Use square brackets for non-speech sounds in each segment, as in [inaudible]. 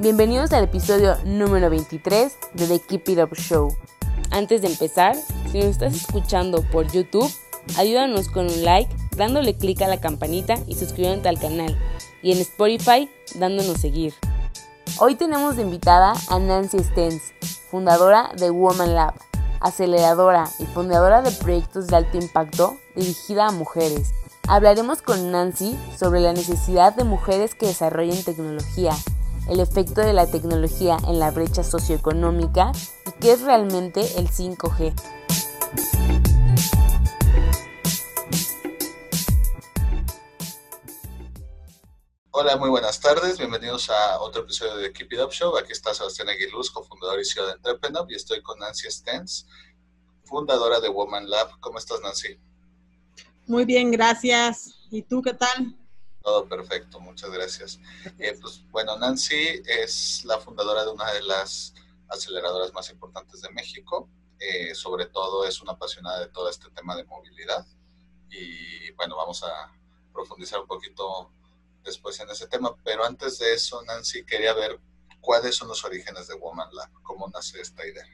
Bienvenidos al episodio número 23 de The Keep It Up Show. Antes de empezar, si nos estás escuchando por YouTube, ayúdanos con un like, dándole clic a la campanita y suscribiéndote al canal. Y en Spotify, dándonos seguir. Hoy tenemos de invitada a Nancy Stens, fundadora de Woman Lab, aceleradora y fundadora de proyectos de alto impacto dirigida a mujeres. Hablaremos con Nancy sobre la necesidad de mujeres que desarrollen tecnología el efecto de la tecnología en la brecha socioeconómica y qué es realmente el 5G. Hola, muy buenas tardes. Bienvenidos a otro episodio de Keep It Up Show. Aquí está Sebastián Aguiluz, cofundador y CEO de Entrepreneur, y estoy con Nancy Stens, fundadora de Woman Lab. ¿Cómo estás, Nancy? Muy bien, gracias. ¿Y tú qué tal? Todo perfecto, muchas gracias. Eh, pues bueno, Nancy es la fundadora de una de las aceleradoras más importantes de México. Eh, sobre todo es una apasionada de todo este tema de movilidad. Y bueno, vamos a profundizar un poquito después en ese tema. Pero antes de eso, Nancy, quería ver cuáles son los orígenes de Woman Lab, cómo nace esta idea.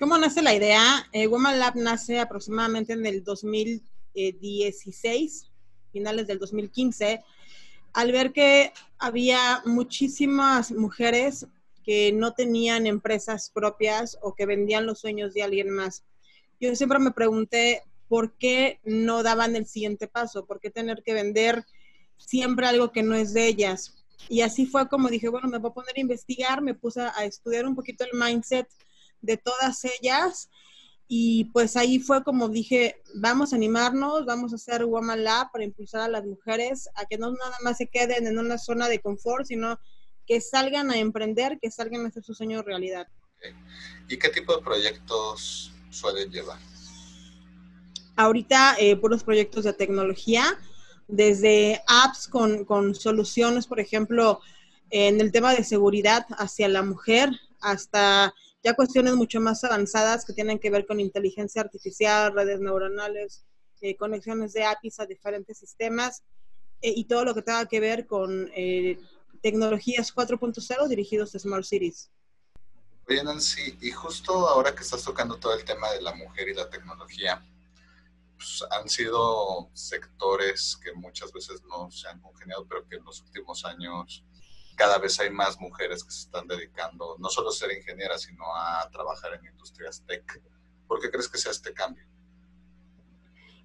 ¿Cómo nace la idea? Eh, Woman Lab nace aproximadamente en el 2016 finales del 2015, al ver que había muchísimas mujeres que no tenían empresas propias o que vendían los sueños de alguien más. Yo siempre me pregunté por qué no daban el siguiente paso, por qué tener que vender siempre algo que no es de ellas. Y así fue como dije, bueno, me voy a poner a investigar, me puse a estudiar un poquito el mindset de todas ellas y pues ahí fue como dije, vamos a animarnos, vamos a hacer Woman Lab para impulsar a las mujeres a que no nada más se queden en una zona de confort, sino que salgan a emprender, que salgan a hacer su sueño realidad. ¿Y qué tipo de proyectos suelen llevar? Ahorita, eh, puros proyectos de tecnología, desde apps con, con soluciones, por ejemplo, en el tema de seguridad hacia la mujer, hasta ya cuestiones mucho más avanzadas que tienen que ver con inteligencia artificial, redes neuronales, eh, conexiones de APIs a diferentes sistemas eh, y todo lo que tenga que ver con eh, tecnologías 4.0 dirigidos a Smart Cities. Oye, Nancy, y justo ahora que estás tocando todo el tema de la mujer y la tecnología, pues, han sido sectores que muchas veces no se han congeniado, pero que en los últimos años cada vez hay más mujeres que se están dedicando no solo a ser ingenieras, sino a trabajar en industrias tech. ¿Por qué crees que sea este cambio?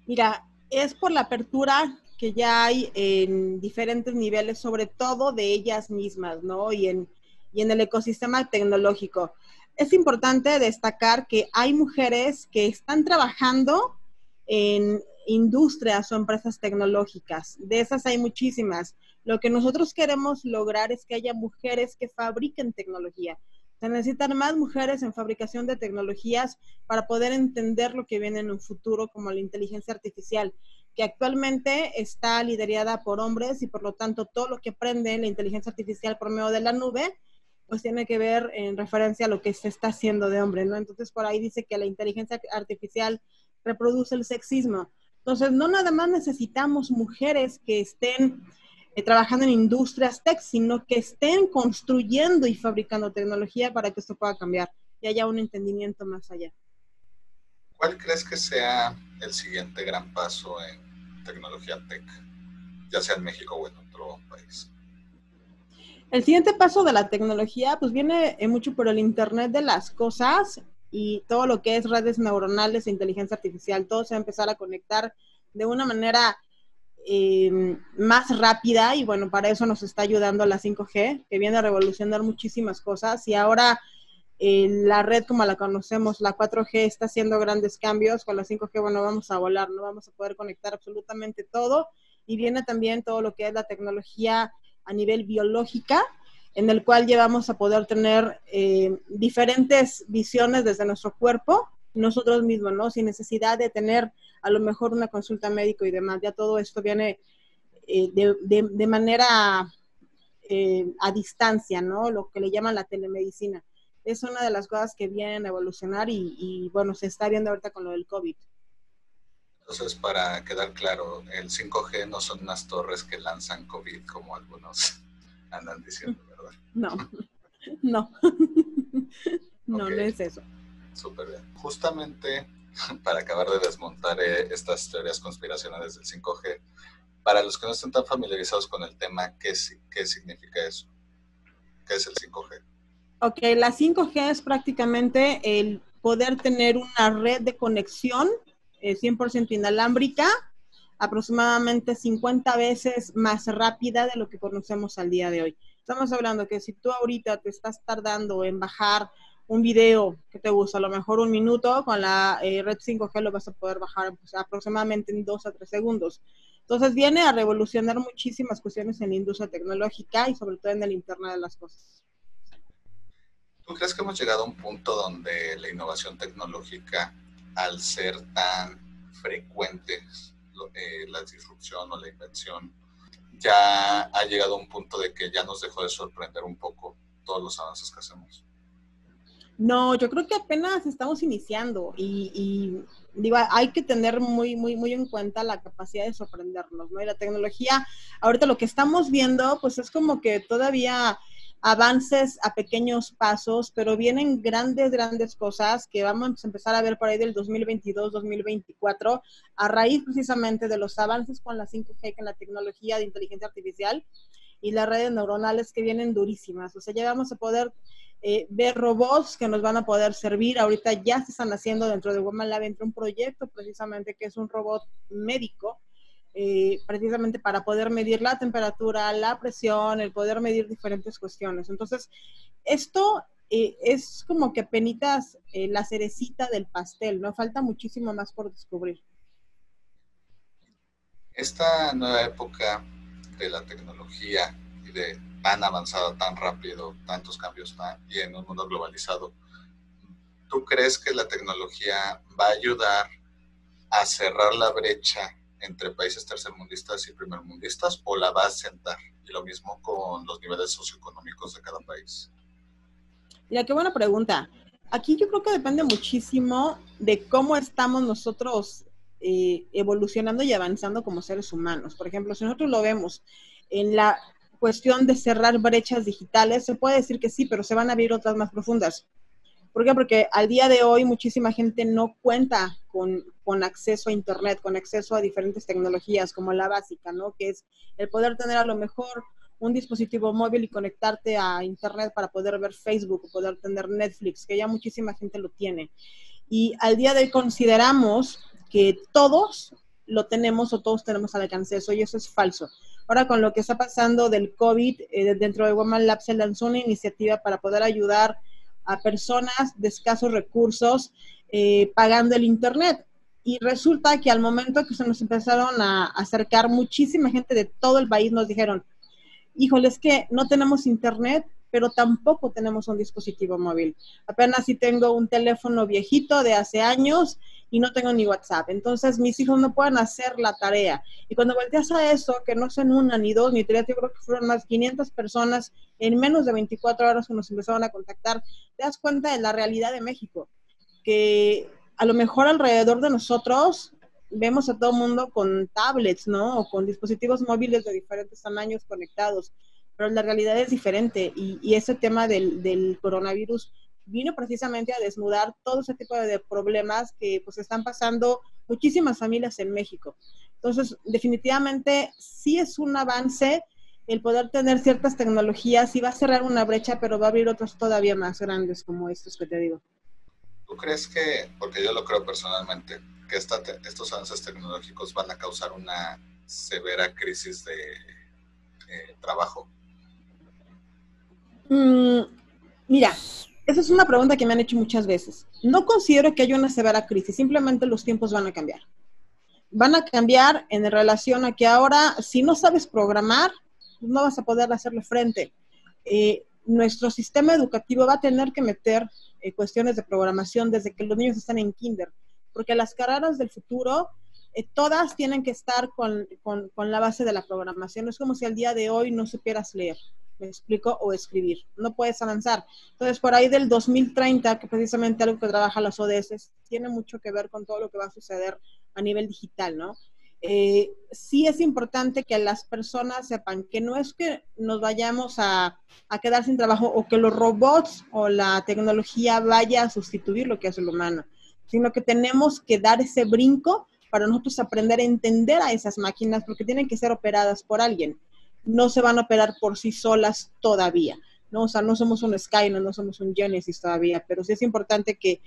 Mira, es por la apertura que ya hay en diferentes niveles, sobre todo de ellas mismas, ¿no? Y en, y en el ecosistema tecnológico. Es importante destacar que hay mujeres que están trabajando en industrias o empresas tecnológicas. De esas hay muchísimas. Lo que nosotros queremos lograr es que haya mujeres que fabriquen tecnología. Se necesitan más mujeres en fabricación de tecnologías para poder entender lo que viene en un futuro como la inteligencia artificial, que actualmente está liderada por hombres y por lo tanto todo lo que aprende la inteligencia artificial por medio de la nube, pues tiene que ver en referencia a lo que se está haciendo de hombre, ¿no? Entonces por ahí dice que la inteligencia artificial reproduce el sexismo. Entonces no nada más necesitamos mujeres que estén eh, trabajando en industrias tech, sino que estén construyendo y fabricando tecnología para que esto pueda cambiar y haya un entendimiento más allá. ¿Cuál crees que sea el siguiente gran paso en tecnología tech, ya sea en México o en otro país? El siguiente paso de la tecnología, pues viene eh, mucho por el Internet de las cosas y todo lo que es redes neuronales e inteligencia artificial, todo se va a empezar a conectar de una manera eh, más rápida y bueno, para eso nos está ayudando la 5G, que viene a revolucionar muchísimas cosas. Y ahora eh, la red como la conocemos, la 4G está haciendo grandes cambios, con la 5G bueno, vamos a volar, no vamos a poder conectar absolutamente todo. Y viene también todo lo que es la tecnología a nivel biológica, en el cual llevamos a poder tener eh, diferentes visiones desde nuestro cuerpo, nosotros mismos, ¿no? Sin necesidad de tener a lo mejor una consulta médico y demás. Ya todo esto viene eh, de, manera eh, a distancia, ¿no? Lo que le llaman la telemedicina. Es una de las cosas que vienen a evolucionar y, y bueno, se está viendo ahorita con lo del COVID. Entonces, para quedar claro, el 5G no son unas torres que lanzan COVID como algunos [laughs] andan diciendo, ¿verdad? No, [laughs] [laughs] no. No, no es eso. Súper bien. Justamente [laughs] para acabar de desmontar eh, estas teorías conspiracionales del 5G, para los que no estén tan familiarizados con el tema, ¿qué, qué significa eso? ¿Qué es el 5G? Ok, la 5G es prácticamente el poder tener una red de conexión 100% eh, inalámbrica, aproximadamente 50 veces más rápida de lo que conocemos al día de hoy. Estamos hablando que si tú ahorita te estás tardando en bajar un video que te gusta, a lo mejor un minuto, con la eh, red 5G lo vas a poder bajar pues, aproximadamente en 2 a 3 segundos. Entonces viene a revolucionar muchísimas cuestiones en la industria tecnológica y sobre todo en el Internet de las Cosas. ¿Tú crees que hemos llegado a un punto donde la innovación tecnológica al ser tan frecuentes eh, la disrupción o la invención, ya ha llegado a un punto de que ya nos dejó de sorprender un poco todos los avances que hacemos. No, yo creo que apenas estamos iniciando y, y, digo, hay que tener muy, muy, muy en cuenta la capacidad de sorprendernos, ¿no? Y la tecnología, ahorita lo que estamos viendo, pues es como que todavía avances a pequeños pasos, pero vienen grandes, grandes cosas que vamos a empezar a ver por ahí del 2022-2024 a raíz precisamente de los avances con la 5G, con la tecnología de inteligencia artificial y las redes neuronales que vienen durísimas. O sea, ya vamos a poder eh, ver robots que nos van a poder servir. Ahorita ya se están haciendo dentro de Woman Lab, entre un proyecto precisamente que es un robot médico eh, precisamente para poder medir la temperatura, la presión, el poder medir diferentes cuestiones. Entonces, esto eh, es como que penitas eh, la cerecita del pastel, ¿no? Falta muchísimo más por descubrir. Esta nueva época de la tecnología de tan avanzada, tan rápido, tantos cambios y en un mundo globalizado, ¿tú crees que la tecnología va a ayudar a cerrar la brecha entre países tercermundistas y primermundistas o la va a sentar? Y lo mismo con los niveles socioeconómicos de cada país. Mira, qué buena pregunta. Aquí yo creo que depende muchísimo de cómo estamos nosotros eh, evolucionando y avanzando como seres humanos. Por ejemplo, si nosotros lo vemos en la cuestión de cerrar brechas digitales, se puede decir que sí, pero se van a abrir otras más profundas. ¿Por qué? Porque al día de hoy muchísima gente no cuenta con, con, acceso a Internet, con acceso a diferentes tecnologías como la básica, ¿no? Que es el poder tener a lo mejor un dispositivo móvil y conectarte a Internet para poder ver Facebook, poder tener Netflix, que ya muchísima gente lo tiene. Y al día de hoy consideramos que todos lo tenemos o todos tenemos al alcance eso y eso es falso. Ahora con lo que está pasando del COVID, eh, dentro de Woman Lab se lanzó una iniciativa para poder ayudar a personas de escasos recursos eh, pagando el Internet. Y resulta que al momento que se nos empezaron a acercar muchísima gente de todo el país, nos dijeron, híjole, es que no tenemos Internet, pero tampoco tenemos un dispositivo móvil. Apenas si tengo un teléfono viejito de hace años y no tengo ni WhatsApp. Entonces mis hijos no pueden hacer la tarea. Y cuando volteas a eso, que no son una, ni dos, ni tres, yo creo que fueron más 500 personas en menos de 24 horas que nos empezaron a contactar, te das cuenta de la realidad de México, que a lo mejor alrededor de nosotros vemos a todo mundo con tablets, ¿no? O con dispositivos móviles de diferentes tamaños conectados, pero la realidad es diferente y, ese tema del, del coronavirus vino precisamente a desnudar todo ese tipo de problemas que pues están pasando muchísimas familias en México. Entonces, definitivamente sí es un avance el poder tener ciertas tecnologías y va a cerrar una brecha, pero va a abrir otras todavía más grandes como estos que te digo. ¿Tú crees que, porque yo lo creo personalmente, que estos avances tecnológicos van a causar una severa crisis de eh, trabajo? Mm, mira, esa es una pregunta que me han hecho muchas veces. No considero que haya una severa crisis, simplemente los tiempos van a cambiar. Van a cambiar en relación a que ahora, si no sabes programar, no vas a poder hacerle frente. Eh, nuestro sistema educativo va a tener que meter eh, cuestiones de programación desde que los niños están en kinder, porque las carreras del futuro eh, todas tienen que estar con, con, con, la base de la programación. Es como si al día de hoy no supieras leer, me explico, o escribir. No puedes avanzar. Entonces, por ahí del 2030, que precisamente algo que trabaja las ODS, tiene mucho que ver con todo lo que va a suceder a nivel digital, ¿no? Eh, sí es importante que las personas sepan que no es que nos vayamos a, a, quedar sin trabajo o que los robots o la tecnología vaya a sustituir lo que hace el humano, sino que tenemos que dar ese brinco para nosotros aprender a entender a esas máquinas porque tienen que ser operadas por alguien. No se van a operar por sí solas todavía. ¿no? O sea, no somos un Skynet, no somos un Genesis todavía, pero sí es importante que,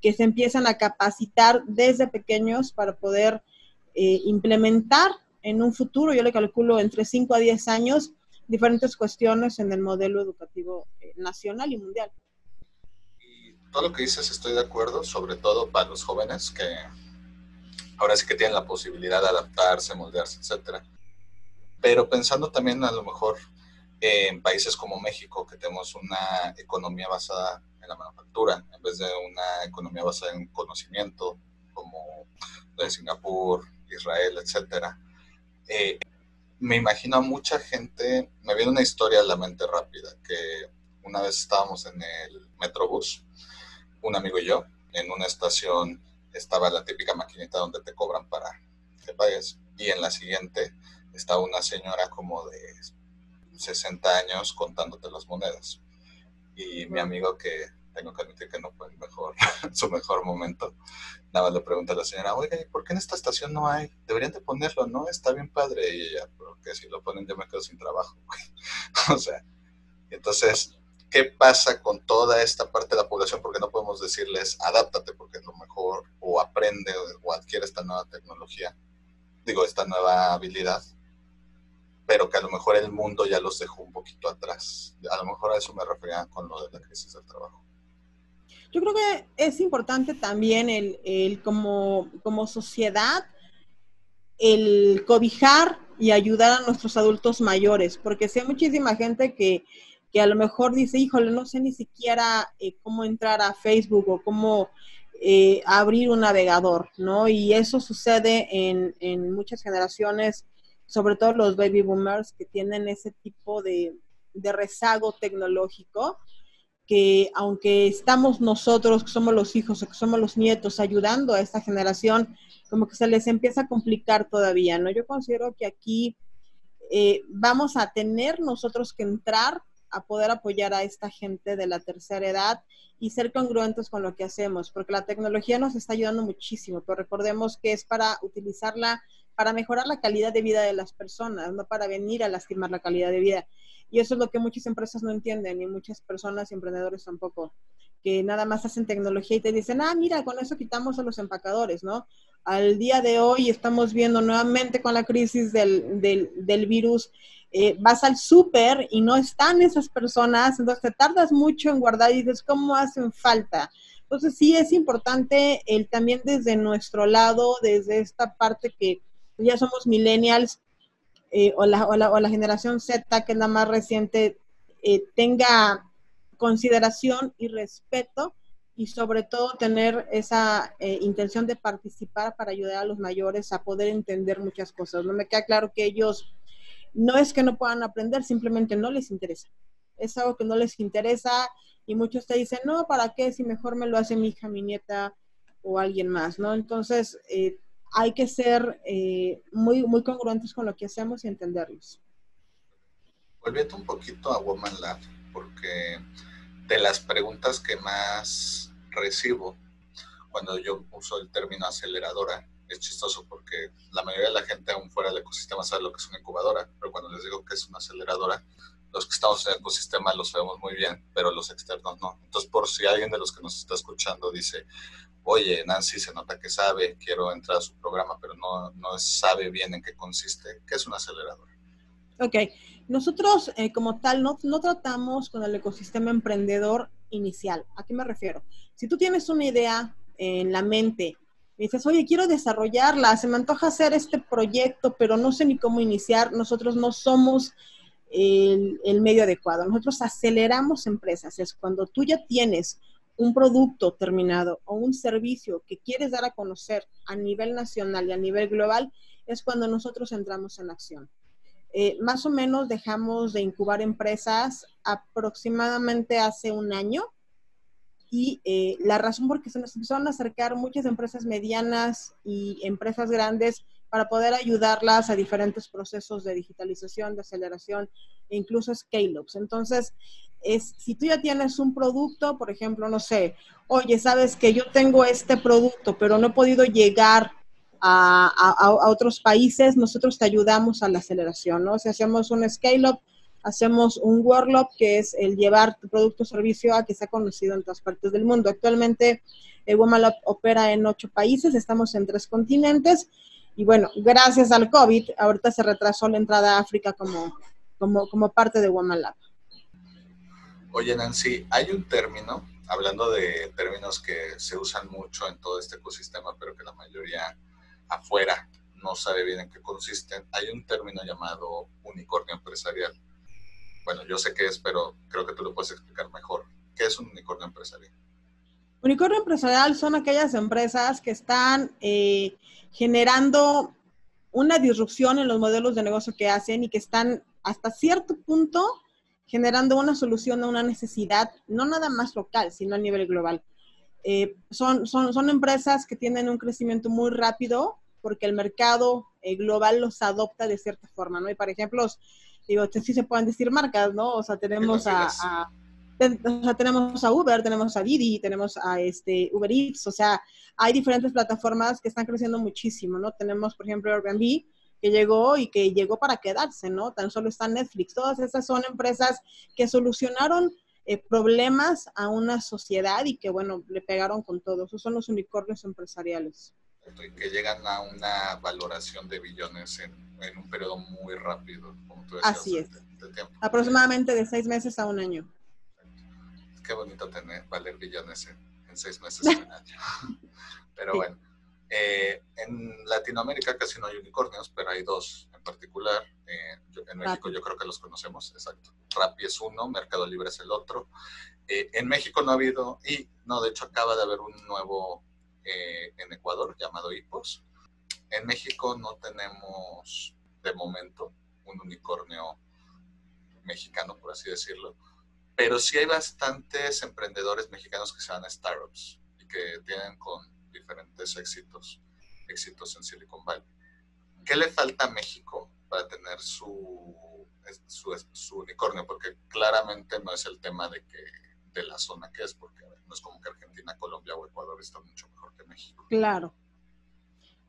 que se empiezan a capacitar desde pequeños para poder eh, implementar en un futuro, yo le calculo entre 5 a 10 años, diferentes cuestiones en el modelo educativo eh, nacional y mundial. Y todo lo que dices estoy de acuerdo, sobre todo para los jóvenes que ahora sí que tienen la posibilidad de adaptarse, moldearse, etcétera. Pero pensando también a lo mejor en países como México, que tenemos una economía basada en la manufactura, en vez de una economía basada en conocimiento, como de Singapur, Israel, etcétera. Eh, me imagino a mucha gente, me viene una historia a la mente rápida, que una vez estábamos en el Metrobús, un amigo y yo, en una estación estaba la típica maquinita donde te cobran para que pagues, y en la siguiente estaba una señora como de 60 años contándote las monedas. Y mi amigo que tengo que admitir que no fue el mejor, [laughs] su mejor momento. Nada más le pregunta a la señora, oiga, ¿y por qué en esta estación no hay? Deberían de ponerlo, ¿no? Está bien padre. Y ella, porque si lo ponen yo me quedo sin trabajo. [laughs] [laughs] o sea, entonces, ¿qué pasa con toda esta parte de la población? Porque no podemos decirles, adáptate porque es lo mejor, o aprende o adquiere esta nueva tecnología, digo, esta nueva habilidad pero que a lo mejor el mundo ya los dejó un poquito atrás. A lo mejor a eso me refería con lo de la crisis del trabajo. Yo creo que es importante también el, el como, como sociedad el cobijar y ayudar a nuestros adultos mayores, porque si hay muchísima gente que, que a lo mejor dice, híjole, no sé ni siquiera eh, cómo entrar a Facebook o cómo eh, abrir un navegador, ¿no? Y eso sucede en, en, muchas generaciones, sobre todo los baby boomers que tienen ese tipo de, de rezago tecnológico que aunque estamos nosotros, que somos los hijos o que somos los nietos, ayudando a esta generación, como que se les empieza a complicar todavía, ¿no? Yo considero que aquí eh, vamos a tener nosotros que entrar a poder apoyar a esta gente de la tercera edad y ser congruentes con lo que hacemos, porque la tecnología nos está ayudando muchísimo, pero recordemos que es para utilizarla para mejorar la calidad de vida de las personas, no para venir a lastimar la calidad de vida. Y eso es lo que muchas empresas no entienden y muchas personas y emprendedores tampoco, que nada más hacen tecnología y te dicen, ah, mira, con eso quitamos a los empacadores, ¿no? Al día de hoy estamos viendo nuevamente con la crisis del, del, virus, eh, vas al súper y no están esas personas, entonces te tardas mucho en guardar y dices, ¿cómo hacen falta? Entonces sí es importante el también desde nuestro lado, desde esta parte que ya somos millennials, eh, o, la, o, la, o, la, generación Z, que es la más reciente, eh, tenga consideración y respeto y sobre todo tener esa eh, intención de participar para ayudar a los mayores a poder entender muchas cosas. No me queda claro que ellos no es que no puedan aprender, simplemente no les interesa. Es algo que no les interesa y muchos te dicen, no, ¿para qué? Si mejor me lo hace mi hija, mi nieta o alguien más, ¿no? Entonces, eh, hay que ser eh, muy, muy congruentes con lo que hacemos y entenderlos. Volviendo un poquito a Woman Lab, porque de las preguntas que más recibo cuando yo uso el término aceleradora, es chistoso porque la mayoría de la gente aún fuera del ecosistema sabe lo que es una incubadora, pero cuando les digo que es una aceleradora, los que estamos en el ecosistema lo sabemos muy bien, pero los externos no. Entonces, por si alguien de los que nos está escuchando dice, oye, Nancy se nota que sabe, quiero entrar a su programa, pero no, no sabe bien en qué consiste. ¿Qué es un acelerador? Ok, nosotros eh, como tal no, no tratamos con el ecosistema emprendedor inicial. ¿A qué me refiero? Si tú tienes una idea en la mente y dices, oye, quiero desarrollarla, se me antoja hacer este proyecto, pero no sé ni cómo iniciar, nosotros no somos el, el medio adecuado. Nosotros aceleramos empresas, es cuando tú ya tienes un producto terminado o un servicio que quieres dar a conocer a nivel nacional y a nivel global, es cuando nosotros entramos en acción. Eh, más o menos dejamos de incubar empresas aproximadamente hace un año y eh, la razón por que se nos empezaron a acercar muchas empresas medianas y empresas grandes para poder ayudarlas a diferentes procesos de digitalización, de aceleración e incluso scale-ups. Entonces, es, si tú ya tienes un producto, por ejemplo, no sé, oye, sabes que yo tengo este producto, pero no he podido llegar a, otros países, nosotros te ayudamos a la aceleración, ¿no? Si hacemos un scale-up, hacemos un workshop, que es el llevar tu producto o servicio a que sea conocido en todas partes del mundo. Actualmente, Womalab opera en ocho países, estamos en tres continentes, y bueno, gracias al COVID, ahorita se retrasó la entrada a África como, como, parte de Womalab. Oye, Nancy, hay un término, hablando de términos que se usan mucho en todo este ecosistema, pero que la mayoría afuera no sabe bien en qué consisten. Hay un término llamado unicornio empresarial. Bueno, yo sé qué es, pero creo que tú lo puedes explicar mejor. ¿Qué es un unicornio empresarial? Unicornio empresarial son aquellas empresas que están eh, generando una disrupción en los modelos de negocio que hacen y que están hasta cierto punto generando una solución a una necesidad, no nada más local, sino a nivel global. Eh, son, son, son, empresas que tienen un crecimiento muy rápido porque el mercado eh, global los adopta de cierta forma, ¿no? Y, por ejemplo, digo, sí se pueden decir marcas, ¿no? O sea, tenemos a, a o sea, tenemos a Uber, tenemos a Didi, tenemos a este Uber Eats, o sea, hay diferentes plataformas que están creciendo muchísimo, ¿no? Tenemos, por ejemplo, Airbnb, que llegó y que llegó para quedarse, ¿no? Tan solo está Netflix. Todas esas son empresas que solucionaron eh, problemas a una sociedad y que, bueno, le pegaron con todo. Esos son los unicornios empresariales. Que llegan a una valoración de billones en, un periodo muy rápido, como tú decías. Así es. Aproximadamente de seis meses a un año. Qué bonito tener, valer billones en, seis meses a un año. [laughs] Pero bueno. Eh, en Latinoamérica casi no hay unicornios, pero hay dos en particular. Eh, en México yo creo que los conocemos, exacto. Rappi es uno, Mercado Libre es el otro. Eh, en México no ha habido, y no, de hecho acaba de haber un nuevo en Ecuador llamado IPOS. En México no tenemos de momento un unicornio mexicano, por así decirlo, pero sí hay bastantes emprendedores mexicanos que se van startups y que tienen con diferentes éxitos, éxitos en Silicon Valley. ¿Qué le falta a México para tener su, su, unicornio? Porque claramente no es el tema de, que, de la zona que es, porque no es como que Argentina, Colombia o Ecuador están mucho mejor que México. Claro.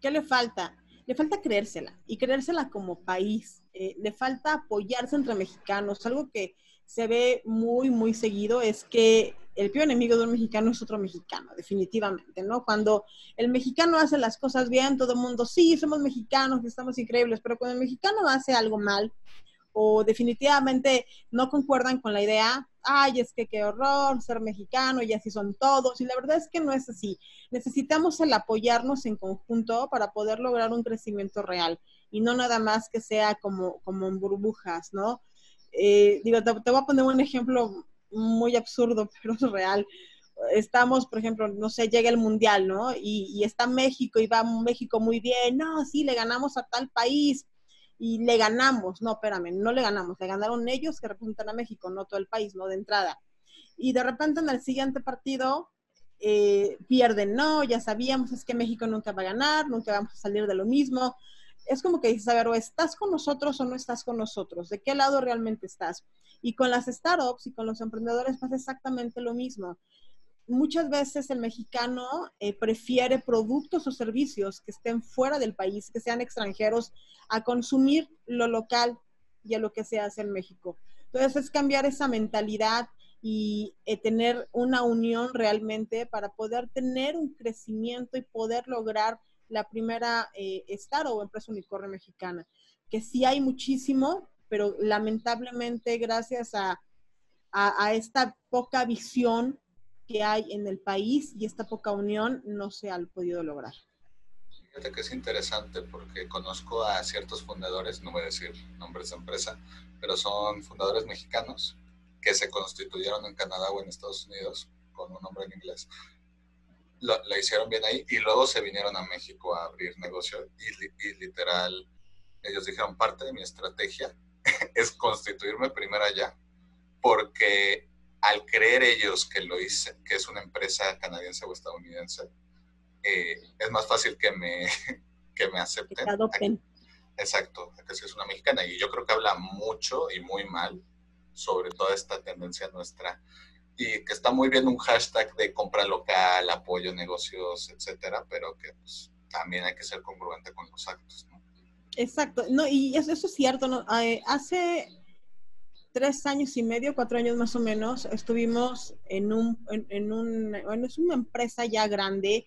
¿Qué le falta? Le falta creérsela y creérsela como país. Eh, le falta apoyarse entre mexicanos. Algo que se ve muy, muy seguido es que el peor enemigo de un mexicano es otro mexicano, definitivamente, ¿no? Cuando el mexicano hace las cosas bien, todo el mundo, sí, somos mexicanos, estamos increíbles, pero cuando el mexicano hace algo mal o definitivamente no concuerdan con la idea, ay, es que qué horror ser mexicano y así son todos, y la verdad es que no es así. Necesitamos el apoyarnos en conjunto para poder lograr un crecimiento real y no nada más que sea como, como en burbujas, ¿no? Eh, digo, te, voy a poner un ejemplo muy absurdo, [laughs] pero real. Estamos, por ejemplo, no sé, llega el mundial, ¿no? Y, está México y va México muy bien. No, sí, le ganamos a tal país y le ganamos. No, espérame, no le ganamos. Le ganaron ellos que representan a México, no todo el país, ¿no? De entrada. Y de repente en el siguiente partido eh, pierden. No, ya sabíamos, es que México nunca va a ganar, nunca vamos a salir de lo mismo es como que dices, a ver, o estás con nosotros o no estás con nosotros, ¿de qué lado realmente estás? Y con las startups y con los emprendedores pasa exactamente lo mismo. Muchas veces el mexicano eh, prefiere productos o servicios que estén fuera del país, que sean extranjeros, a consumir lo local y a lo que se hace en México. Entonces es cambiar esa mentalidad y eh, tener una unión realmente para poder tener un crecimiento y poder lograr la primera eh, o empresa unicornio mexicana, que sí hay muchísimo, pero lamentablemente gracias a, a, esta poca visión que hay en el país y esta poca unión no se ha podido lograr. Fíjate que es interesante porque conozco a ciertos fundadores, no voy a decir nombres de empresa, pero son fundadores mexicanos que se constituyeron en Canadá o en Estados Unidos con un nombre en inglés. Lo, hicieron bien ahí y luego se vinieron a México a abrir negocio y, y literal, ellos dijeron parte de mi estrategia [laughs] es constituirme primero allá porque al creer ellos que lo hice, que es una empresa canadiense o estadounidense, eh, es más fácil que me, [laughs] que me acepten. Exacto, que si es una mexicana. Y yo creo que habla mucho y muy mal sobre toda esta tendencia nuestra. Y que está muy bien un hashtag de compra local, apoyo negocios, etcétera, pero que pues, también hay que ser congruente con los actos. Exacto, no, y eso, es cierto. ¿no? Eh, hace tres años y medio, cuatro años más o menos, estuvimos en un, en, un, bueno, es una empresa ya grande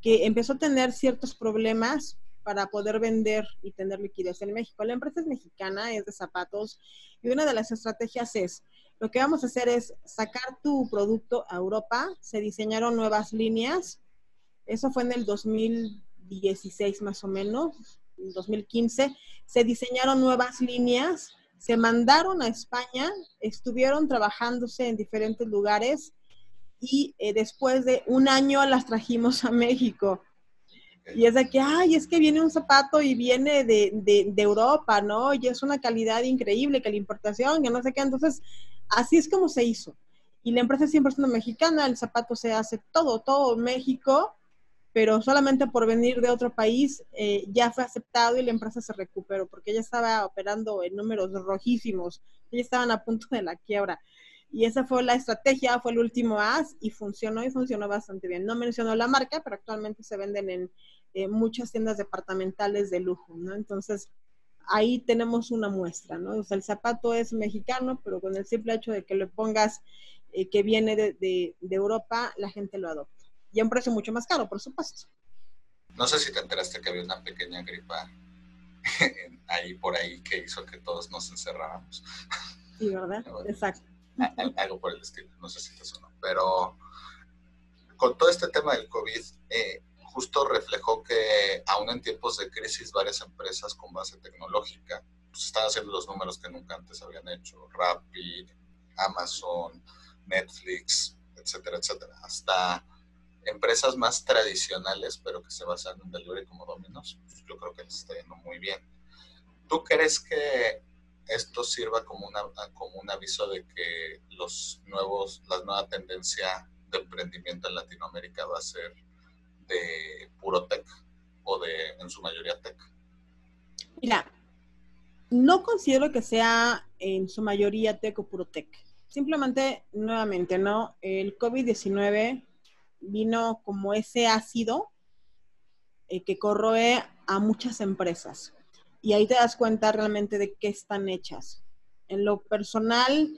que empezó a tener ciertos problemas para poder vender y tener liquidez en México. La empresa es mexicana, es de zapatos, y una de las estrategias es, lo que vamos a hacer es sacar tu producto a Europa, se diseñaron nuevas líneas, eso fue en el 2016 más o menos, 2015, se diseñaron nuevas líneas se mandaron a España, estuvieron trabajándose en diferentes lugares y eh, después de un año las trajimos a México. Y es de que, ay, es que viene un zapato y viene de, de, Europa, ¿no? Y es una calidad increíble, que la importación, que no sé qué. Entonces, así es como se hizo. Y la empresa es 100% mexicana, el zapato se hace todo, todo México pero solamente por venir de otro país eh, ya fue aceptado y la empresa se recuperó porque ella estaba operando en números rojísimos, ya estaban a punto de la quiebra. Y esa fue la estrategia, fue el último as y funcionó y funcionó bastante bien. No mencionó la marca, pero actualmente se venden en eh, muchas tiendas departamentales de lujo, ¿no? Entonces, ahí tenemos una muestra, ¿no? O sea, el zapato es mexicano, pero con el simple hecho de que le pongas eh, que viene de, de, de Europa, la gente lo adopta y a un precio mucho más caro, por supuesto. No sé si te enteraste que había una pequeña gripa [laughs] ahí por ahí que hizo que todos nos encerráramos. Sí, ¿verdad? [laughs] Exacto. Algo por el estilo, no sé si te sonó. Pero con todo este tema del COVID, eh, justo reflejó que aún en tiempos de crisis varias empresas con base tecnológica pues, están haciendo los números que nunca antes habían hecho. Rappi, Amazon, Netflix, etcétera, etcétera. Hasta empresas más tradicionales, pero que se basan en delivery como Domino's, pues, yo creo que les está yendo muy bien. ¿Tú crees que esto sirva como, una, como un aviso de que los nuevos, la nueva tendencia de emprendimiento en Latinoamérica va a ser de puro tech o de en su mayoría tech? Mira, no considero que sea en su mayoría tech o puro tech. Simplemente, nuevamente, ¿no? El COVID-19 vino como ese ácido eh, que corroe a muchas empresas. Y ahí te das cuenta realmente de qué están hechas. En lo personal,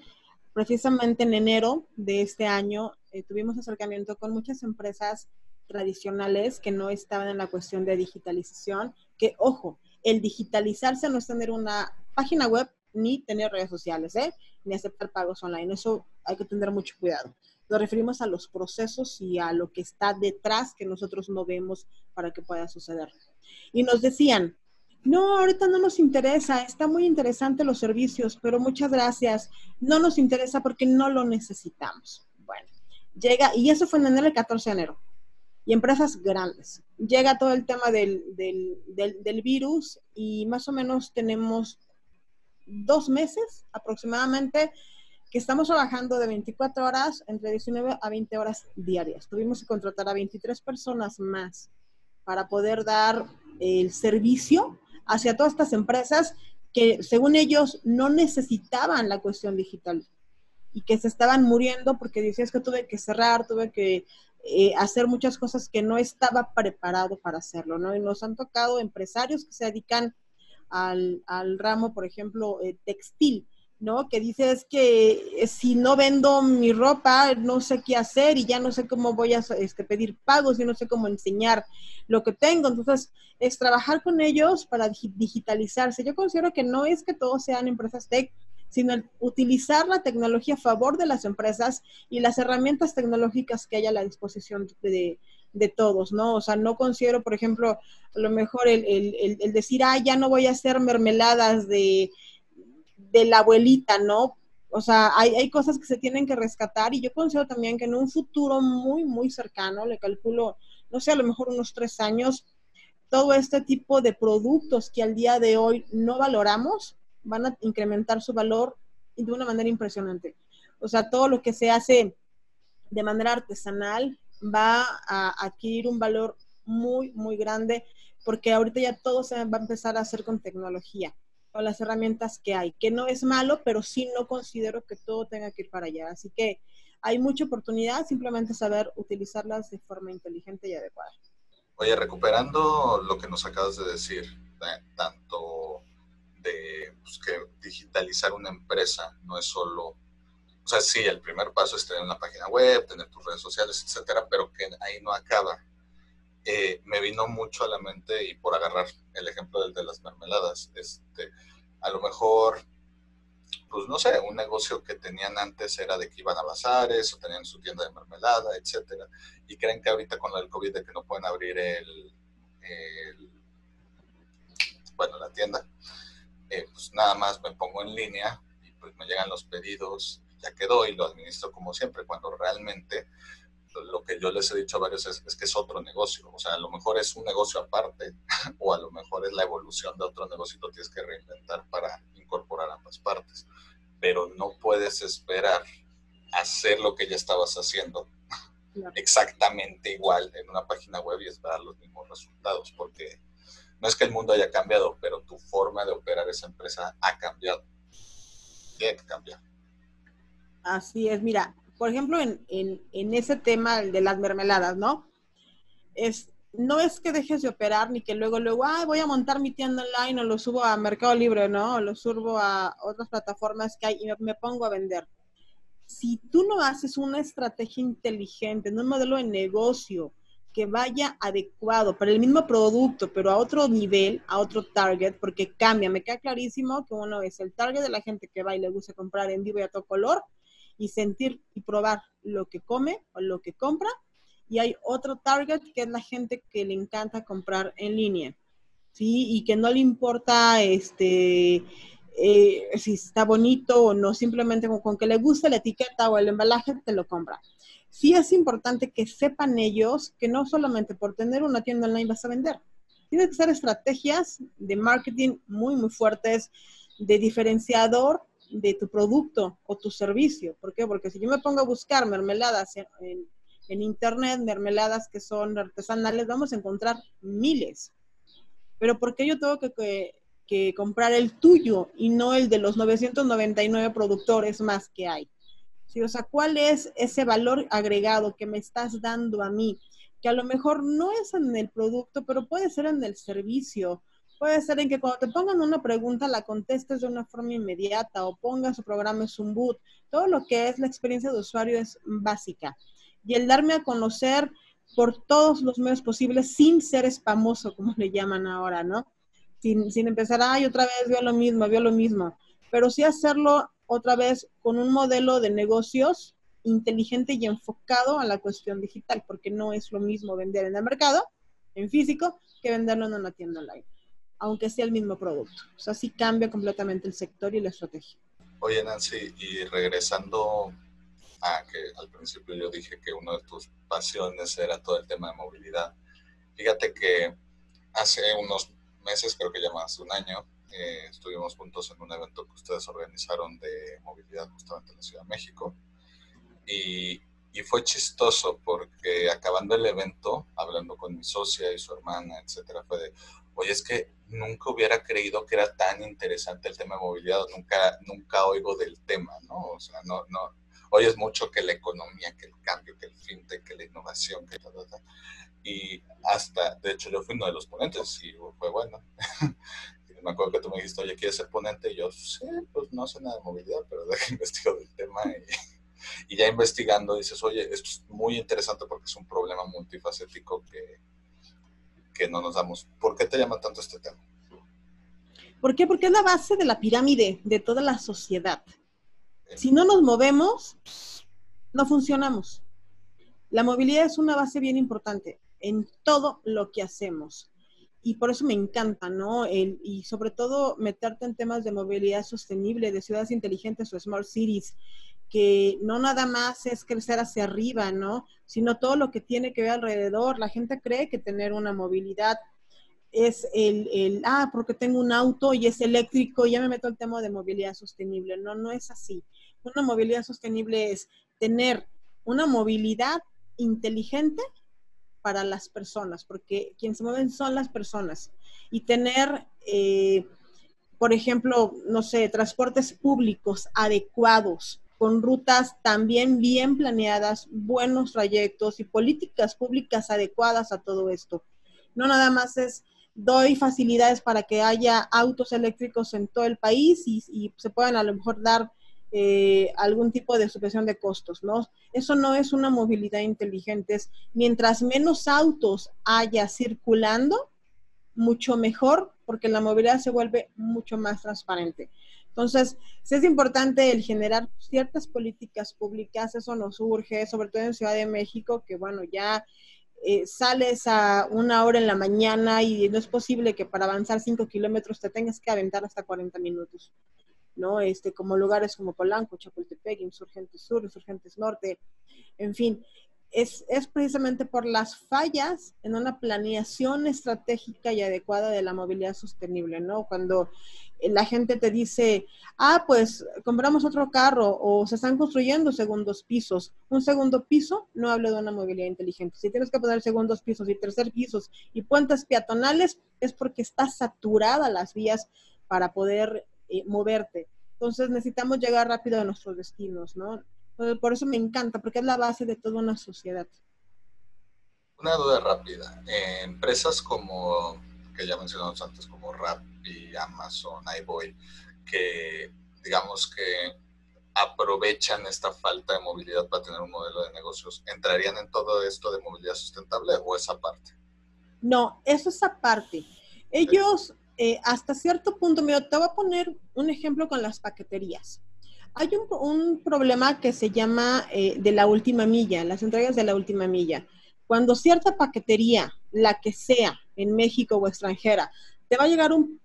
precisamente en enero de este año, eh, tuvimos acercamiento con muchas empresas tradicionales que no estaban en la cuestión de digitalización, que ojo, el digitalizarse no es tener una página web ni tener redes sociales, ¿eh? ni aceptar pagos online. Eso hay que tener mucho cuidado. Nos referimos a los procesos y a lo que está detrás que nosotros no vemos para que pueda suceder. Y nos decían, no, ahorita no nos interesa, está muy interesante los servicios, pero muchas gracias, no nos interesa porque no lo necesitamos. Bueno, llega, y eso fue en enero, el 14 de enero, y empresas grandes. Llega todo el tema del, del, del virus y más o menos tenemos dos meses aproximadamente que estamos trabajando de 24 horas, entre 19 a 20 horas diarias. Tuvimos que contratar a 23 personas más para poder dar el servicio hacia todas estas empresas que según ellos no necesitaban la cuestión digital y que se estaban muriendo porque decías que tuve que cerrar, tuve que eh, hacer muchas cosas que no estaba preparado para hacerlo, ¿no? Y nos han tocado empresarios que se dedican al, al ramo, por ejemplo, eh, textil, ¿no? Que dices que eh, si no vendo mi ropa, no sé qué hacer y ya no sé cómo voy a este, pedir pagos y no sé cómo enseñar lo que tengo. Entonces, es trabajar con ellos para digitalizarse. Yo considero que no es que todos sean empresas tech, sino utilizar la tecnología a favor de las empresas y las herramientas tecnológicas que haya a la disposición de, de todos, ¿no? O sea, no considero, por ejemplo, a lo mejor el, el, el decir, ah, ya no voy a hacer mermeladas de, de la abuelita, ¿no? O sea, hay, hay cosas que se tienen que rescatar y yo considero también que en un futuro muy, muy cercano, le calculo, no sé, a lo mejor unos tres años, todo este tipo de productos que al día de hoy no valoramos van a incrementar su valor de una manera impresionante. O sea, todo lo que se hace de manera artesanal va a adquirir un valor muy, muy grande porque ahorita ya todo se va a empezar a hacer con tecnología con las herramientas que hay, que no es malo, pero sí no considero que todo tenga que ir para allá. Así que hay mucha oportunidad, simplemente saber utilizarlas de forma inteligente y adecuada. Oye, recuperando lo que nos acabas de decir, tanto de pues, que digitalizar una empresa no es solo, o sea, sí, el primer paso es tener una página web, tener tus redes sociales, etcétera, pero que ahí no acaba. Eh, me vino mucho a la mente y por agarrar el ejemplo del de las mermeladas, este, a lo mejor, pues no sé, un negocio que tenían antes era de que iban a bazares o tenían su tienda de mermelada, etcétera, y creen que ahorita con el COVID de que no pueden abrir el, bueno, la tienda, eh, pues nada más me pongo en línea y pues me llegan los pedidos, ya quedó y lo administro como siempre, cuando realmente lo que yo les he dicho a varios es, que es otro negocio. O sea, a lo mejor es un negocio aparte [laughs] o a lo mejor es la evolución de otro negocio y lo tienes que reinventar para incorporar ambas partes. Pero no puedes esperar hacer lo que ya estabas haciendo exactamente igual en una página web y esperar los mismos resultados, porque no es que el mundo haya cambiado, pero tu forma de operar esa empresa ha cambiado. Tiene que cambiar. Así es, mira, por ejemplo, en, en, ese tema de las mermeladas, ¿no? Es, no es que dejes de operar ni que luego, luego, ay, voy a montar mi tienda online o lo subo a Mercado Libre, ¿no? O lo subo a otras plataformas que hay y me, pongo a vender. Si tú no haces una estrategia inteligente, un modelo de negocio que vaya adecuado para el mismo producto, pero a otro nivel, a otro target, porque cambia, me queda clarísimo que uno es el target de la gente que va y le gusta comprar en vivo y a todo color, y sentir y probar lo que come o lo que compra. Y hay otro target que es la gente que le encanta comprar en línea, ¿sí? Y que no le importa este, eh, si está bonito o no, simplemente con, que le guste la etiqueta o el embalaje, te lo compra. Sí es importante que sepan ellos que no solamente por tener una tienda online vas a vender. Tienes que ser estrategias de marketing muy, muy fuertes, de diferenciador de tu producto o tu servicio. ¿Por qué? Porque si yo me pongo a buscar mermeladas en, internet, mermeladas que son artesanales, vamos a encontrar miles. Pero ¿por qué yo tengo que, que, comprar el tuyo y no el de los 999 productores más que hay? O sea, ¿cuál es ese valor agregado que me estás dando a mí? Que a lo mejor no es en el producto, pero puede ser en el servicio puede ser en que cuando te pongan una pregunta la contestes de una forma inmediata o pongas o programes un boot. Todo lo que es la experiencia de usuario es básica. Y el darme a conocer por todos los medios posibles sin ser espamoso, [laughs] como le llaman ahora, ¿no? Sin, sin empezar, ay, otra vez veo lo mismo, veo lo mismo. Pero sí hacerlo otra vez con un modelo de negocios inteligente y enfocado a la cuestión digital, porque no es lo mismo vender en el mercado, en físico, que venderlo en una tienda online aunque sea el mismo producto. O sea, sí cambia completamente el sector y la estrategia. Oye, Nancy, y regresando a que al principio yo dije que una de tus pasiones era todo el tema de movilidad. Fíjate que hace unos meses, creo que ya más de un año, eh, estuvimos juntos en un evento que ustedes organizaron de movilidad justamente en la Ciudad de México. Y, y fue chistoso porque acabando el evento, hablando con mi socia y su hermana, etcétera, fue de, oye, es que nunca hubiera creído que era tan interesante el tema de movilidad, nunca, nunca oigo del tema, ¿no? O sea, no, no, oyes mucho que la economía, que el cambio, que el fintech, que la innovación, que. Y hasta, de hecho, yo fui uno de los ponentes y fue bueno. [laughs] me acuerdo que tú me dijiste, oye, ¿quieres ser ponente? Y yo, sí, pues no sé nada de movilidad, pero [laughs] deja investigar del tema y, y ya investigando dices, oye, esto es muy interesante porque es un problema multifacético que, que no nos damos. ¿Por qué te llama tanto este tema? ¿Por qué? Porque es la base de la pirámide de toda la sociedad. Si no nos movemos, no funcionamos. La movilidad es una base bien importante en todo lo que hacemos. Y por eso me encanta, ¿no? y sobre todo meterte en temas de movilidad sostenible, de ciudades inteligentes o smart cities, que no nada más es crecer hacia arriba, ¿no? Sino todo lo que tiene que ver alrededor. La gente cree que tener una movilidad es el, el, ah, porque tengo un auto y es eléctrico, ya me meto el tema de movilidad sostenible. No, no es así. Una movilidad sostenible es tener una movilidad inteligente para las personas, porque quienes se mueven son las personas. Y tener, eh, por ejemplo, no sé, transportes públicos adecuados, con rutas también bien planeadas, buenos trayectos y políticas públicas adecuadas a todo esto. No nada más es doy facilidades para que haya autos eléctricos en todo el país y, y se puedan a lo mejor dar eh, algún tipo de supresión de costos, ¿no? Eso no es una movilidad inteligente. Es, mientras menos autos haya circulando, mucho mejor, porque la movilidad se vuelve mucho más transparente. Entonces, sí es importante el generar ciertas políticas públicas, eso nos urge, sobre todo en Ciudad de México, que bueno, ya eh, sales a una hora en la mañana y no es posible que para avanzar cinco kilómetros te tengas que aventar hasta 40 minutos. ¿No? Este, como lugares como Polanco, Chapultepec, Insurgentes Sur, Insurgentes Norte, en fin, es, precisamente por las fallas en una planeación estratégica y adecuada de la movilidad sostenible, ¿no? Cuando la gente te dice, ah, pues compramos otro carro o se están construyendo segundos pisos. Un segundo piso no habla de una movilidad inteligente. Si tienes que poner segundos pisos y tercer pisos y puentes peatonales, es porque está saturada las vías para poder eh, moverte. Entonces necesitamos llegar rápido a nuestros destinos, ¿no? Por eso me encanta, porque es la base de toda una sociedad. Una duda rápida. empresas como, que ya mencionamos antes, como Rappi, Amazon, iBoy, que digamos que aprovechan esta falta de movilidad para tener un modelo de negocios, ¿entrarían en todo esto de movilidad sustentable o esa parte? No, eso es aparte. Ellos eh, hasta cierto punto, mira, te voy a poner un ejemplo con las paqueterías. Hay un, problema que se llama eh, de la última milla, las entregas de la última milla. Cuando cierta paquetería, la que sea, en México o extranjera, te va a llegar un,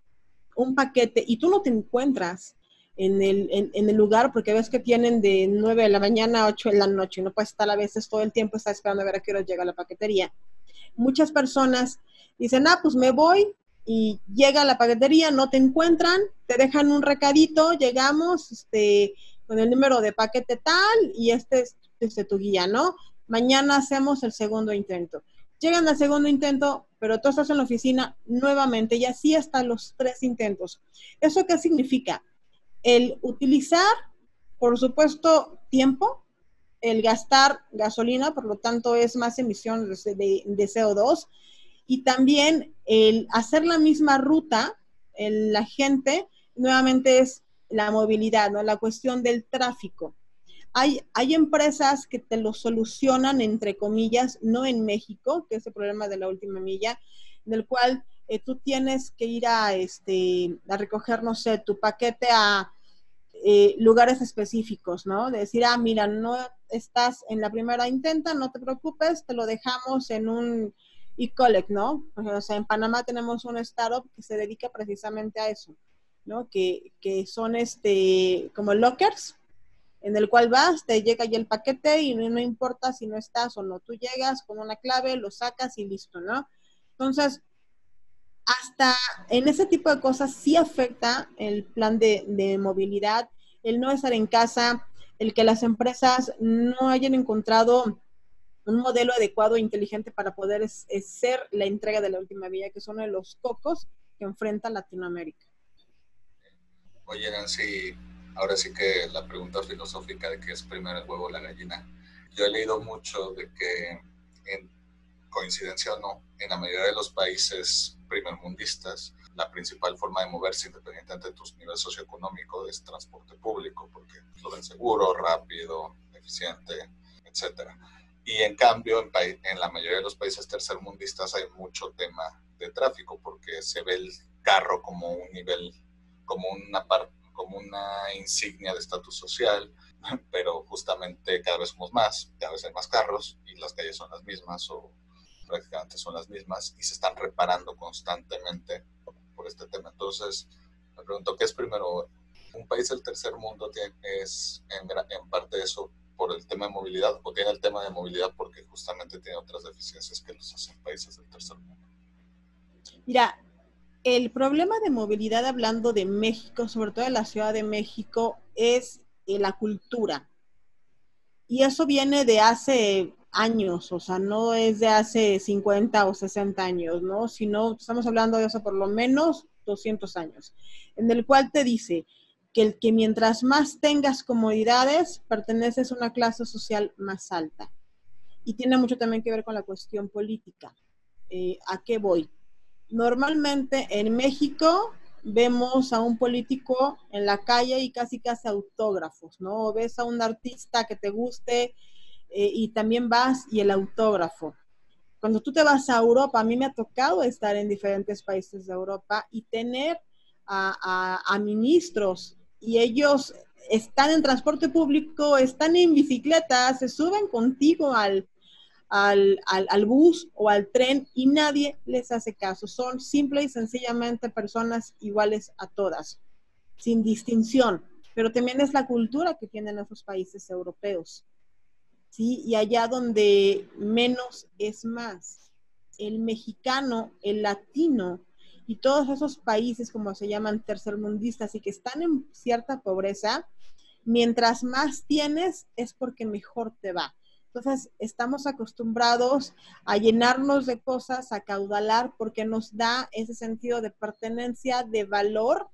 paquete y tú no te encuentras en el, lugar porque ves que tienen de 9 de la mañana a 8 de la noche y no puedes estar a veces todo el tiempo, está esperando a ver a qué hora llega la paquetería. Muchas personas dicen, ah, pues me voy y llega a la paquetería, no te encuentran, te dejan un recadito, llegamos este, con el número de paquete tal y este es este, tu guía, ¿no? Mañana hacemos el segundo intento. Llegan al segundo intento, pero tú estás en la oficina nuevamente y así hasta los tres intentos. ¿Eso qué significa? El utilizar, por supuesto, tiempo, el gastar gasolina, por lo tanto es más emisión de, de CO2, y también el hacer la misma ruta, la gente, nuevamente es la movilidad, ¿no? La cuestión del tráfico. Hay, hay empresas que te lo solucionan, entre comillas, no en México, que es el problema de la última milla, en el cual eh, tú tienes que ir a, este, a recoger, no sé, tu paquete a eh, lugares específicos, ¿no? De decir, ah, mira, no estás en la primera intenta, no te preocupes, te lo dejamos en un y Collect, ¿no? O sea, en Panamá tenemos un startup que se dedica precisamente a eso, ¿no? Que, que son este, como lockers, en el cual vas, te llega ya el paquete y no, importa si no estás o no, tú llegas con una clave, lo sacas y listo, ¿no? Entonces, hasta en ese tipo de cosas sí afecta el plan de, de movilidad, el no estar en casa, el que las empresas no hayan encontrado un modelo adecuado e inteligente para poder ser la entrega de la última vía, que son los cocos que enfrenta Latinoamérica. Oye, Nancy, ahora sí que la pregunta filosófica de qué es primero el huevo o la gallina. Yo he leído mucho de que, en coincidencia o no, en la mayoría de los países primermundistas, la principal forma de moverse independientemente de tus niveles socioeconómicos es transporte público, porque lo ven seguro, rápido, eficiente, etcétera y en cambio, en, la mayoría de los países tercermundistas hay mucho tema de tráfico porque se ve el carro como un nivel, como una, como una insignia de estatus social. [laughs] pero justamente cada vez somos más, cada vez hay más carros y las calles son las mismas o prácticamente son las mismas y se están reparando constantemente por este tema. Entonces, me pregunto, ¿qué es primero? ¿Un país del tercer mundo tiene, es en, en parte eso por el tema de movilidad o tiene el tema de movilidad porque justamente tiene otras deficiencias que los hacen países del tercer mundo? Mira, el problema de movilidad, hablando de México, sobre todo de la Ciudad de México, es eh, la cultura. Y eso viene de hace años, o sea, no es de hace 50 o 60 años, ¿no? Sino estamos hablando de eso por lo menos 200 años, en el cual te dice que el que mientras más tengas comodidades, perteneces a una clase social más alta. Y tiene mucho también que ver con la cuestión política. Eh, ¿A qué voy? Normalmente en México vemos a un político en la calle y casi casi autógrafos, ¿no? ves a un artista que te guste eh, y también vas y el autógrafo. Cuando tú te vas a Europa, a mí me ha tocado estar en diferentes países de Europa y tener a ministros y ellos están en transporte público, están en bicicleta, se suben contigo al, al, al, bus o al tren y nadie les hace caso. Son simple y sencillamente personas iguales a todas, sin distinción. Pero también es la cultura que tienen esos países europeos. ¿sí? Y allá donde menos es más. El mexicano, el latino y todos esos países, como se llaman tercermundistas y que están en cierta pobreza, mientras más tienes es porque mejor te va. Entonces, estamos acostumbrados a llenarnos de cosas, a caudalar, porque nos da ese sentido de pertenencia, de valor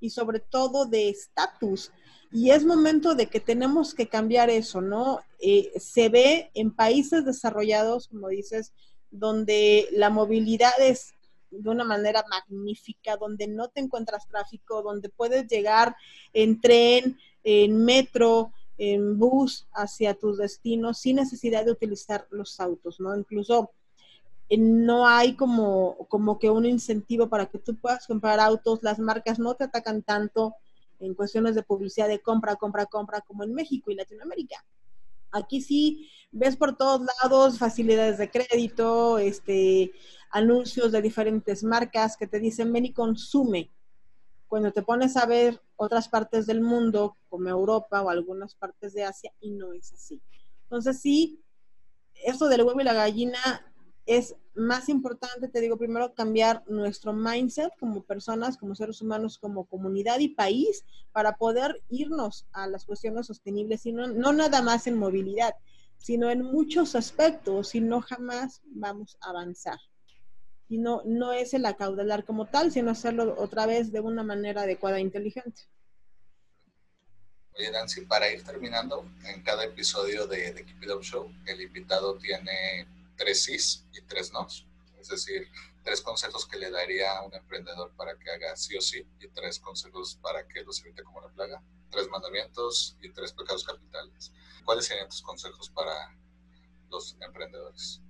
y sobre todo de estatus. Y es momento de que tenemos que cambiar eso, ¿no? Eh, se ve en países desarrollados, como dices, donde la movilidad es de una manera magnífica, donde no te encuentras tráfico, donde puedes llegar en tren, en metro, en bus hacia tus destinos sin necesidad de utilizar los autos, ¿no? Incluso eh, no hay como, como que un incentivo para que tú puedas comprar autos, las marcas no te atacan tanto en cuestiones de publicidad de compra, compra, compra, como en México y Latinoamérica. Aquí sí ves por todos lados facilidades de crédito, este, anuncios de diferentes marcas que te dicen ven y consume cuando te pones a ver otras partes del mundo, como Europa o algunas partes de Asia, y no es así. Entonces, sí, eso del huevo y la gallina es más importante, te digo, primero cambiar nuestro mindset como personas, como seres humanos, como comunidad y país, para poder irnos a las cuestiones sostenibles, y no, no nada más en movilidad, sino en muchos aspectos, si no jamás vamos a avanzar y no, no es el acaudalar como tal, sino hacerlo otra vez de una manera adecuada e inteligente. Oye, Nancy, para ir terminando, en cada episodio de The Keep It Up Show, el invitado tiene tres sís y tres nos. Es decir, tres consejos que le daría a un emprendedor para que haga sí o sí y tres consejos para que los evite como una plaga. Tres mandamientos y tres pecados capitales. ¿Cuáles serían tus consejos para los emprendedores?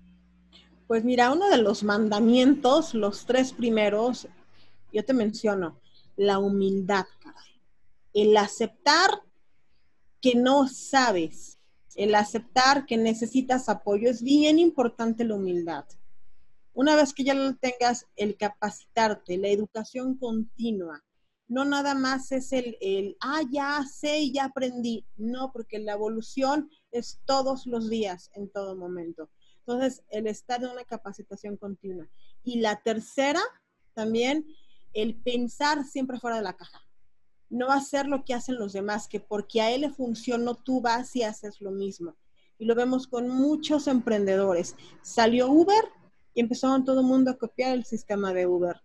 Pues mira, uno de los mandamientos, los tres primeros, yo te menciono, la humildad, caray. El aceptar que no sabes, el aceptar que necesitas apoyo, es bien importante la humildad. Una vez que ya lo tengas, el capacitarte, la educación continua, no nada más es el, el, ah, ya sé, ya aprendí. No, porque la evolución es todos los días, en todo momento. Entonces, el estar en una capacitación continua. Y la tercera, también, el pensar siempre fuera de la caja. No hacer lo que hacen los demás, que porque a él le funcionó, tú vas y haces lo mismo. Y lo vemos con muchos emprendedores. Salió Uber y empezaron todo el mundo a copiar el sistema de Uber.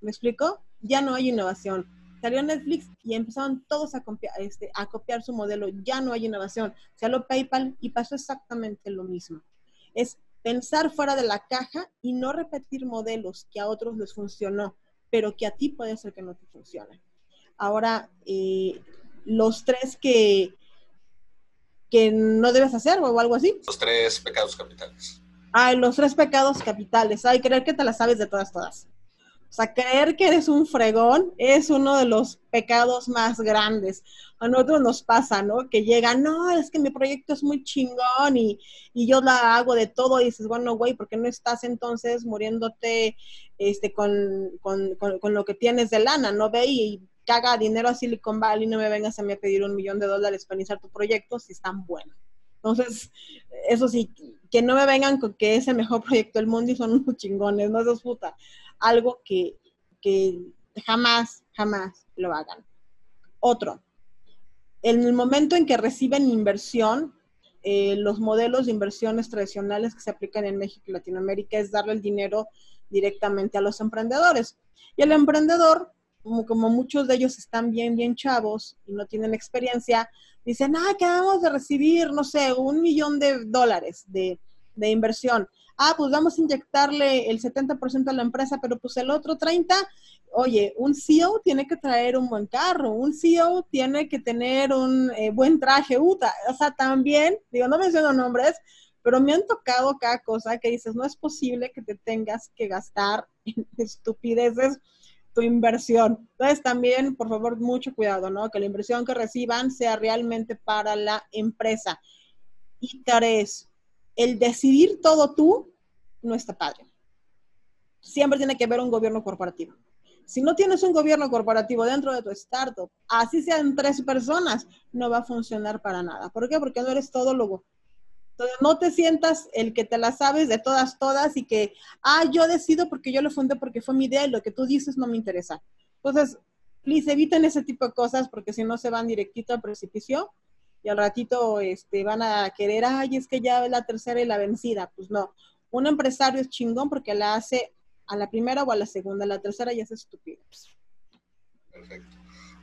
¿Me explico? Ya no hay innovación. Salió Netflix y empezaron todos a copiar, este, copiar su modelo. Ya no hay innovación. Salió PayPal y pasó exactamente lo mismo. Es pensar fuera de la caja y no repetir modelos que a otros les funcionó, pero que a ti puede ser que no te funcione. Ahora, eh, los tres que, que no debes hacer o algo así. Los tres pecados capitales. Ay, los tres pecados capitales. Ay, creer que te las sabes de todas, todas. O sea, creer que eres un fregón es uno de los pecados más grandes. A nosotros nos pasa, ¿no? Que llega, no, es que mi proyecto es muy chingón y, yo la hago de todo y dices, bueno, güey, ¿por qué no estás entonces muriéndote este, con, lo que tienes de lana? No ve y caga dinero a Silicon Valley no me vengas a mí a pedir un millón de dólares para iniciar tu proyecto si es tan bueno. Entonces, eso sí, que no me vengan con que es el mejor proyecto del mundo y son unos chingones, no es puta. Algo que, jamás, jamás lo hagan. Otro, en el momento en que reciben inversión, eh, los modelos de inversiones tradicionales que se aplican en México y Latinoamérica es darle el dinero directamente a los emprendedores. Y el emprendedor, como, muchos de ellos están bien, bien chavos y no tienen experiencia, dicen, ah, acabamos de recibir, no sé, un millón de dólares de, inversión. Ah, pues vamos a inyectarle el 70% a la empresa, pero pues el otro 30%, oye, un CEO tiene que traer un buen carro, un CEO tiene que tener un eh, buen traje, UTA. O sea, también, digo, no menciono nombres, pero me han tocado cada cosa que dices, no es posible que te tengas que gastar en estupideces inversión. Entonces también, por favor, mucho cuidado, ¿no? Que la inversión que reciban sea realmente para la empresa. Y tres, el decidir todo tú no está padre. Siempre tiene que haber un gobierno corporativo. Si no tienes un gobierno corporativo dentro de tu startup, así sean tres personas, no va a funcionar para nada. ¿Por qué? Porque no eres todólogo. Entonces, no te sientas el que te la sabes de todas, todas y que, ah, yo decido porque yo lo fundé porque fue mi idea y lo que tú dices no me interesa. Entonces, please, eviten ese tipo de cosas porque si no se van directito al precipicio y al ratito este, van a querer, ay, es que ya es la tercera y la vencida. Pues no, un empresario es chingón porque la hace a la primera o a la segunda, la tercera ya es estúpido. Perfecto.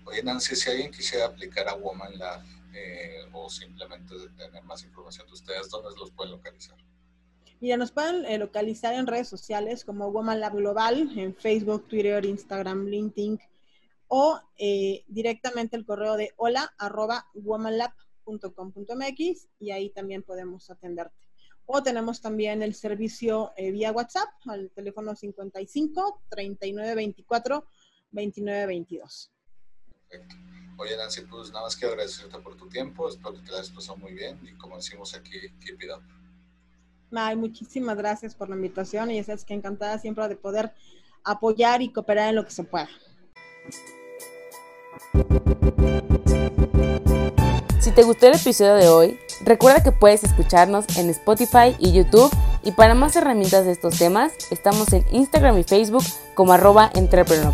Oye, Nancy, si alguien quisiera aplicar a Woman Lab, eh, o simplemente tener más información de ustedes, ¿dónde los pueden localizar? Mira, nos pueden eh, localizar en redes sociales como Woman Lab Global, en Facebook, Twitter, Instagram, LinkedIn, o eh, directamente el correo de hola arroba womanlab.com.mx y ahí también podemos atenderte. O tenemos también el servicio vía WhatsApp al teléfono 55 39 24 29 22. Perfecto. Oye, Nancy, pues nada más quiero agradecerte por tu tiempo. Espero que te la hayas pasado muy bien. Y como decimos aquí, keep it up. Ay, muchísimas gracias por la invitación y ya sabes que encantada siempre de poder apoyar y cooperar en lo que se pueda. Si te gustó el episodio de hoy, recuerda que puedes escucharnos en Spotify y YouTube y para más herramientas de estos temas, estamos en Instagram y Facebook como arroba entrepreneur.